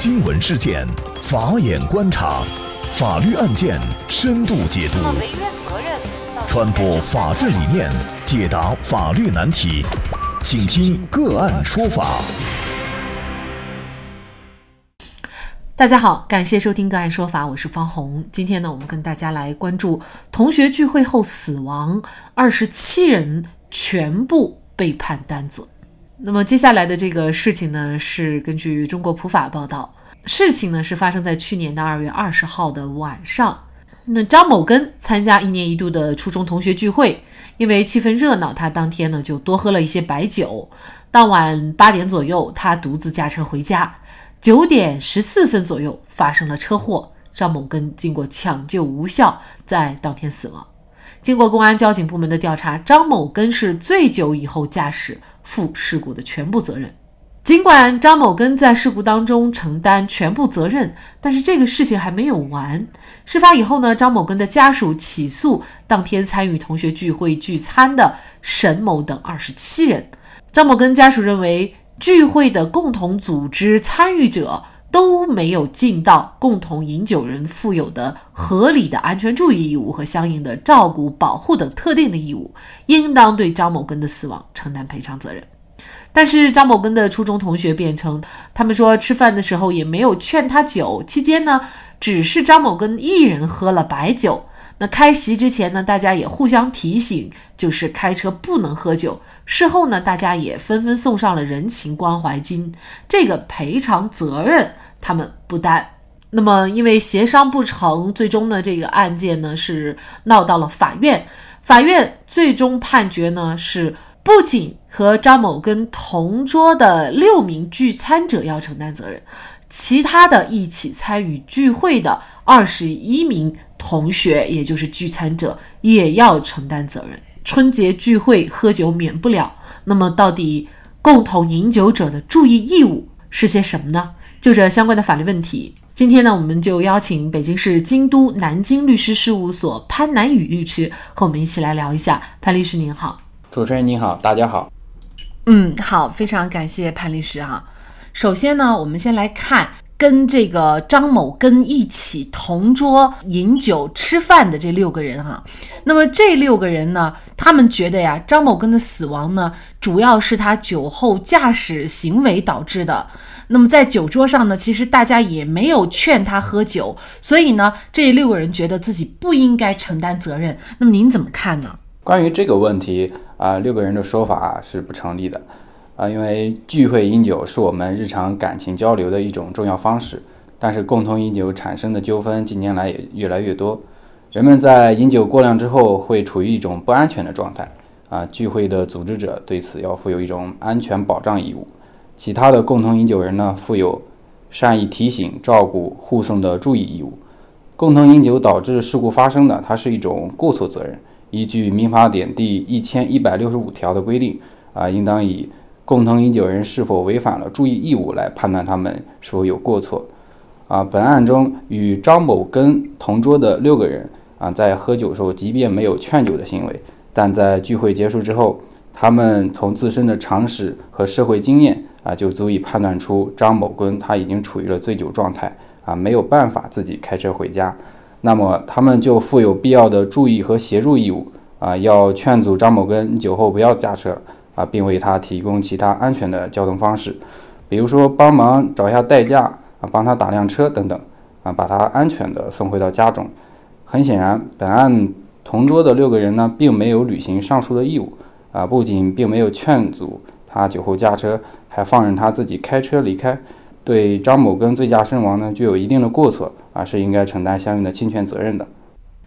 新闻事件，法眼观察，法律案件深度解读，传播法治理念，解答法律难题，请听个案说法。大家好，感谢收听个案说法，我是方红。今天呢，我们跟大家来关注同学聚会后死亡，二十七人全部被判担责。那么接下来的这个事情呢，是根据中国普法报道，事情呢是发生在去年的二月二十号的晚上。那张某根参加一年一度的初中同学聚会，因为气氛热闹，他当天呢就多喝了一些白酒。当晚八点左右，他独自驾车回家，九点十四分左右发生了车祸，张某根经过抢救无效，在当天死亡。经过公安交警部门的调查，张某根是醉酒以后驾驶，负事故的全部责任。尽管张某根在事故当中承担全部责任，但是这个事情还没有完。事发以后呢，张某根的家属起诉当天参与同学聚会聚餐的沈某等二十七人。张某根家属认为，聚会的共同组织参与者。都没有尽到共同饮酒人负有的合理的安全注意义务和相应的照顾、保护等特定的义务，应当对张某根的死亡承担赔偿责任。但是张某根的初中同学辩称，他们说吃饭的时候也没有劝他酒，期间呢，只是张某根一人喝了白酒。那开席之前呢，大家也互相提醒，就是开车不能喝酒。事后呢，大家也纷纷送上了人情关怀金，这个赔偿责任他们不担。那么因为协商不成，最终呢，这个案件呢是闹到了法院。法院最终判决呢是，不仅和张某跟同桌的六名聚餐者要承担责任，其他的一起参与聚会的二十一名。同学，也就是聚餐者，也要承担责任。春节聚会喝酒免不了，那么到底共同饮酒者的注意义务是些什么呢？就这相关的法律问题，今天呢，我们就邀请北京市京都南京律师事务所潘南雨律师和我们一起来聊一下。潘律师您好，主持人您好，大家好。嗯，好，非常感谢潘律师哈。首先呢，我们先来看。跟这个张某根一起同桌饮酒吃饭的这六个人哈，那么这六个人呢，他们觉得呀，张某根的死亡呢，主要是他酒后驾驶行为导致的。那么在酒桌上呢，其实大家也没有劝他喝酒，所以呢，这六个人觉得自己不应该承担责任。那么您怎么看呢？关于这个问题啊，六个人的说法是不成立的。啊，因为聚会饮酒是我们日常感情交流的一种重要方式，但是共同饮酒产生的纠纷近年来也越来越多。人们在饮酒过量之后会处于一种不安全的状态。啊，聚会的组织者对此要负有一种安全保障义务，其他的共同饮酒人呢负有善意提醒、照顾、护送的注意义务。共同饮酒导致事故发生的，它是一种过错责任。依据民法典第一千一百六十五条的规定，啊，应当以共同饮酒人是否违反了注意义务来判断他们是否有过错。啊，本案中与张某根同桌的六个人啊，在喝酒时候即便没有劝酒的行为，但在聚会结束之后，他们从自身的常识和社会经验啊，就足以判断出张某根他已经处于了醉酒状态啊，没有办法自己开车回家。那么他们就负有必要的注意和协助义务啊，要劝阻张某根酒后不要驾车。啊，并为他提供其他安全的交通方式，比如说帮忙找一下代驾啊，帮他打辆车等等啊，把他安全的送回到家中。很显然，本案同桌的六个人呢，并没有履行上述的义务啊，不仅并没有劝阻他酒后驾车，还放任他自己开车离开，对张某根醉驾身亡呢，具有一定的过错啊，是应该承担相应的侵权责任的。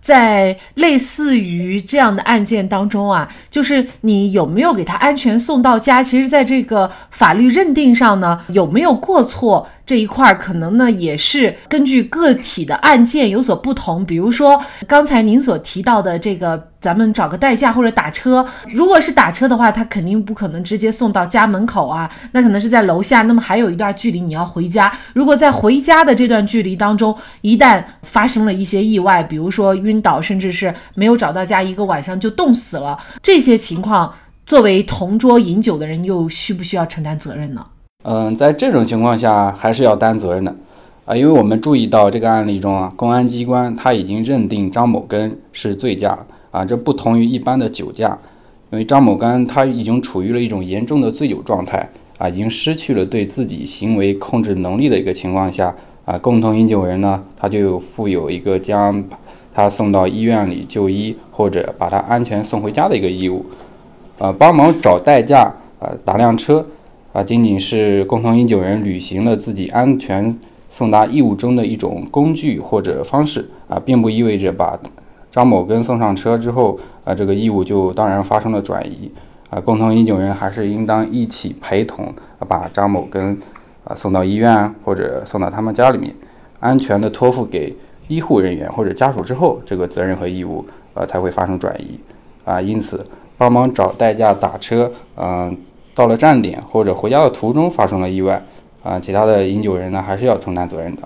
在类似于这样的案件当中啊，就是你有没有给他安全送到家？其实，在这个法律认定上呢，有没有过错？这一块儿可能呢也是根据个体的案件有所不同。比如说刚才您所提到的这个，咱们找个代驾或者打车，如果是打车的话，他肯定不可能直接送到家门口啊，那可能是在楼下。那么还有一段距离你要回家。如果在回家的这段距离当中，一旦发生了一些意外，比如说晕倒，甚至是没有找到家，一个晚上就冻死了，这些情况，作为同桌饮酒的人，又需不需要承担责任呢？嗯，在这种情况下还是要担责任的。啊，因为我们注意到这个案例中啊，公安机关他已经认定张某根是醉驾啊，这不同于一般的酒驾，因为张某根他已经处于了一种严重的醉酒状态。啊，已经失去了对自己行为控制能力的一个情况下啊，共同饮酒人呢，他就负有一个将他送到医院里就医或者把他安全送回家的一个义务，呃，帮忙找代驾啊，打辆车。啊，仅仅是共同饮酒人履行了自己安全送达义务中的一种工具或者方式啊，并不意味着把张某根送上车之后啊，这个义务就当然发生了转移啊。共同饮酒人还是应当一起陪同啊把张某根啊送到医院或者送到他们家里面，安全的托付给医护人员或者家属之后，这个责任和义务呃才会发生转移啊。因此，帮忙找代驾打车，嗯。到了站点或者回家的途中发生了意外，啊，其他的饮酒人呢还是要承担责任的。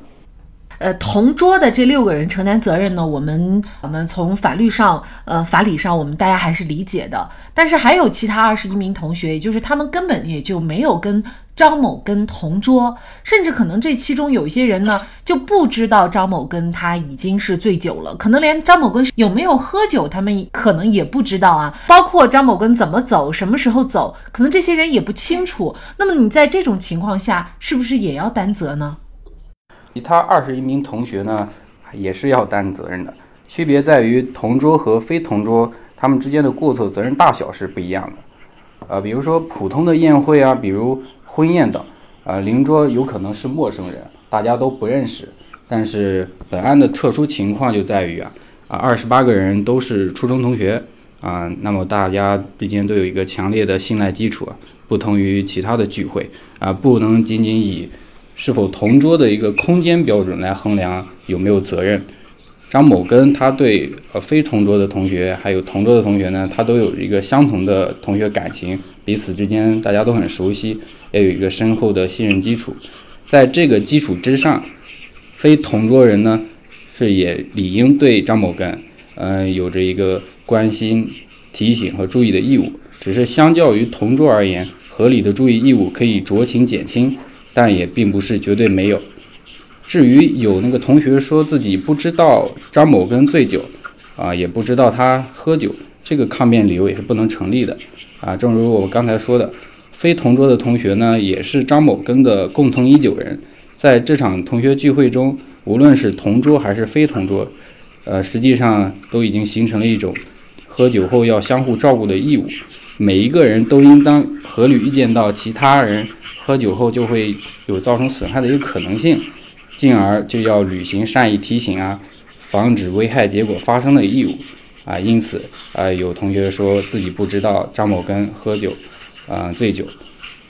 呃，同桌的这六个人承担责任呢，我们我们从法律上、呃法理上，我们大家还是理解的。但是还有其他二十一名同学，也就是他们根本也就没有跟。张某根同桌，甚至可能这其中有一些人呢就不知道张某根他已经是醉酒了，可能连张某根有没有喝酒，他们可能也不知道啊。包括张某根怎么走，什么时候走，可能这些人也不清楚。那么你在这种情况下，是不是也要担责呢？其他二十一名同学呢，也是要担责任的，区别在于同桌和非同桌，他们之间的过错责任大小是不一样的。呃，比如说普通的宴会啊，比如。婚宴等，呃，邻桌有可能是陌生人，大家都不认识。但是本案的特殊情况就在于啊，啊，二十八个人都是初中同学啊，那么大家之间都有一个强烈的信赖基础啊，不同于其他的聚会啊，不能仅仅以是否同桌的一个空间标准来衡量有没有责任。张某根他对呃非同桌的同学还有同桌的同学呢，他都有一个相同的同学感情，彼此之间大家都很熟悉。也有一个深厚的信任基础，在这个基础之上，非同桌人呢是也理应对张某根，嗯，有着一个关心、提醒和注意的义务。只是相较于同桌而言，合理的注意义务可以酌情减轻，但也并不是绝对没有。至于有那个同学说自己不知道张某根醉酒，啊，也不知道他喝酒，这个抗辩理由也是不能成立的。啊，正如我刚才说的。非同桌的同学呢，也是张某根的共同饮酒人，在这场同学聚会中，无论是同桌还是非同桌，呃，实际上都已经形成了一种喝酒后要相互照顾的义务。每一个人都应当合理预见到其他人喝酒后就会有造成损害的一个可能性，进而就要履行善意提醒啊，防止危害结果发生的义务啊。因此啊，有同学说自己不知道张某根喝酒。啊，醉酒，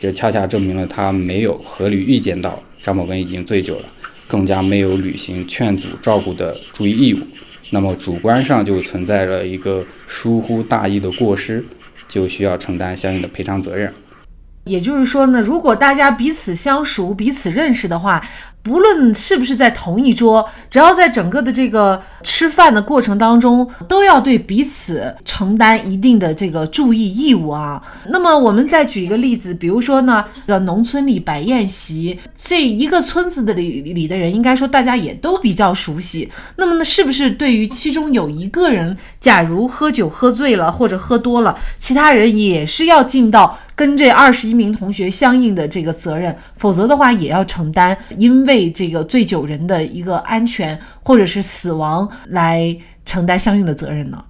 这恰恰证明了他没有合理预见到张某根已经醉酒了，更加没有履行劝阻照顾的注意义务，那么主观上就存在了一个疏忽大意的过失，就需要承担相应的赔偿责任。也就是说呢，如果大家彼此相熟、彼此认识的话。不论是不是在同一桌，只要在整个的这个吃饭的过程当中，都要对彼此承担一定的这个注意义务啊。那么我们再举一个例子，比如说呢，这个农村里摆宴席，这一个村子的里里的人，应该说大家也都比较熟悉。那么呢，是不是对于其中有一个人，假如喝酒喝醉了或者喝多了，其他人也是要尽到跟这二十一名同学相应的这个责任，否则的话也要承担，因为。为这个醉酒人的一个安全或者是死亡来承担相应的责任呢？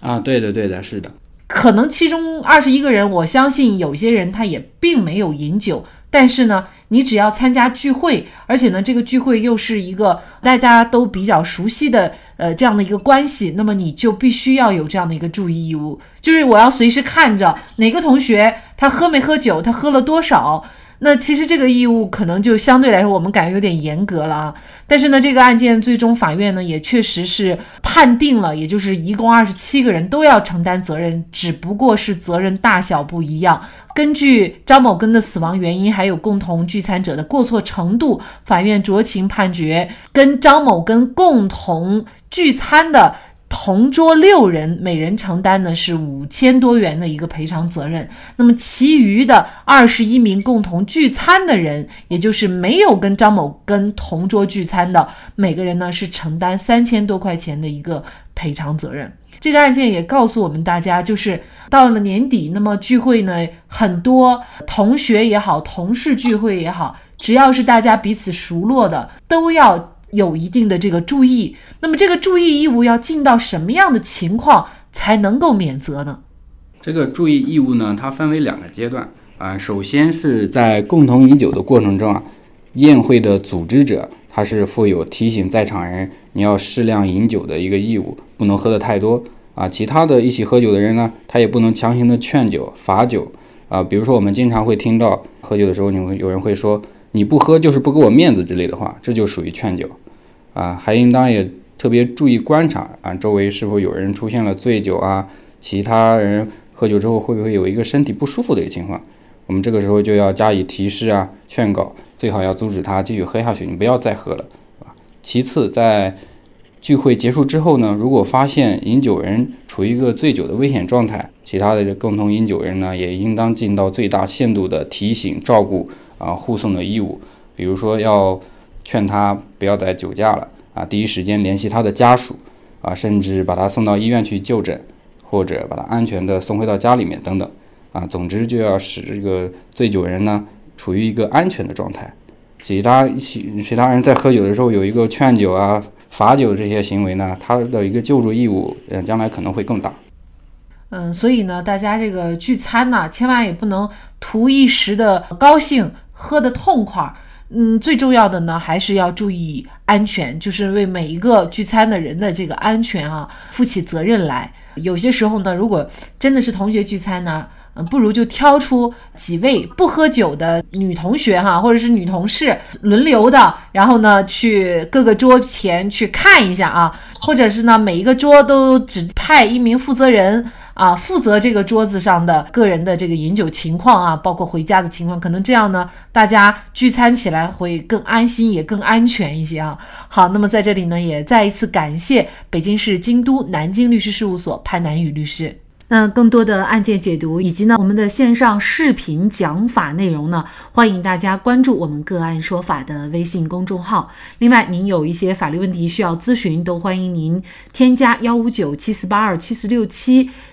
啊，对的，对的，是的。可能其中二十一个人，我相信有些人他也并没有饮酒，但是呢，你只要参加聚会，而且呢，这个聚会又是一个大家都比较熟悉的呃这样的一个关系，那么你就必须要有这样的一个注意义务，就是我要随时看着哪个同学他喝没喝酒，他喝了多少。那其实这个义务可能就相对来说，我们感觉有点严格了啊。但是呢，这个案件最终法院呢也确实是判定了，也就是一共二十七个人都要承担责任，只不过是责任大小不一样。根据张某根的死亡原因，还有共同聚餐者的过错程度，法院酌情判决跟张某根共同聚餐的。同桌六人每人承担的是五千多元的一个赔偿责任。那么其余的二十一名共同聚餐的人，也就是没有跟张某跟同桌聚餐的每个人呢，是承担三千多块钱的一个赔偿责任。这个案件也告诉我们大家，就是到了年底，那么聚会呢，很多同学也好，同事聚会也好，只要是大家彼此熟络的，都要。有一定的这个注意，那么这个注意义务要尽到什么样的情况才能够免责呢？这个注意义务呢，它分为两个阶段啊。首先是在共同饮酒的过程中啊，宴会的组织者他是负有提醒在场人你要适量饮酒的一个义务，不能喝得太多啊。其他的一起喝酒的人呢，他也不能强行的劝酒罚酒啊。比如说我们经常会听到喝酒的时候，你会有人会说。你不喝就是不给我面子之类的话，这就属于劝酒，啊，还应当也特别注意观察啊，周围是否有人出现了醉酒啊，其他人喝酒之后会不会有一个身体不舒服的一个情况，我们这个时候就要加以提示啊，劝告，最好要阻止他继续喝下去，你不要再喝了，啊。其次，在聚会结束之后呢，如果发现饮酒人处于一个醉酒的危险状态，其他的共同饮酒人呢，也应当尽到最大限度的提醒照顾。啊，护送的义务，比如说要劝他不要再酒驾了啊，第一时间联系他的家属啊，甚至把他送到医院去就诊，或者把他安全的送回到家里面等等啊，总之就要使这个醉酒人呢处于一个安全的状态。其他一起其他人在喝酒的时候有一个劝酒啊、罚酒这些行为呢，他的一个救助义务，嗯，将来可能会更大。嗯，所以呢，大家这个聚餐呢，千万也不能图一时的高兴。喝的痛快，嗯，最重要的呢，还是要注意安全，就是为每一个聚餐的人的这个安全啊，负起责任来。有些时候呢，如果真的是同学聚餐呢，嗯，不如就挑出几位不喝酒的女同学哈，或者是女同事轮流的，然后呢，去各个桌前去看一下啊，或者是呢，每一个桌都只派一名负责人。啊，负责这个桌子上的个人的这个饮酒情况啊，包括回家的情况，可能这样呢，大家聚餐起来会更安心，也更安全一些啊。好，那么在这里呢，也再一次感谢北京市京都南京律师事务所潘南雨律师。那更多的案件解读以及呢我们的线上视频讲法内容呢，欢迎大家关注我们个案说法的微信公众号。另外，您有一些法律问题需要咨询，都欢迎您添加幺五九七四八二七四六七。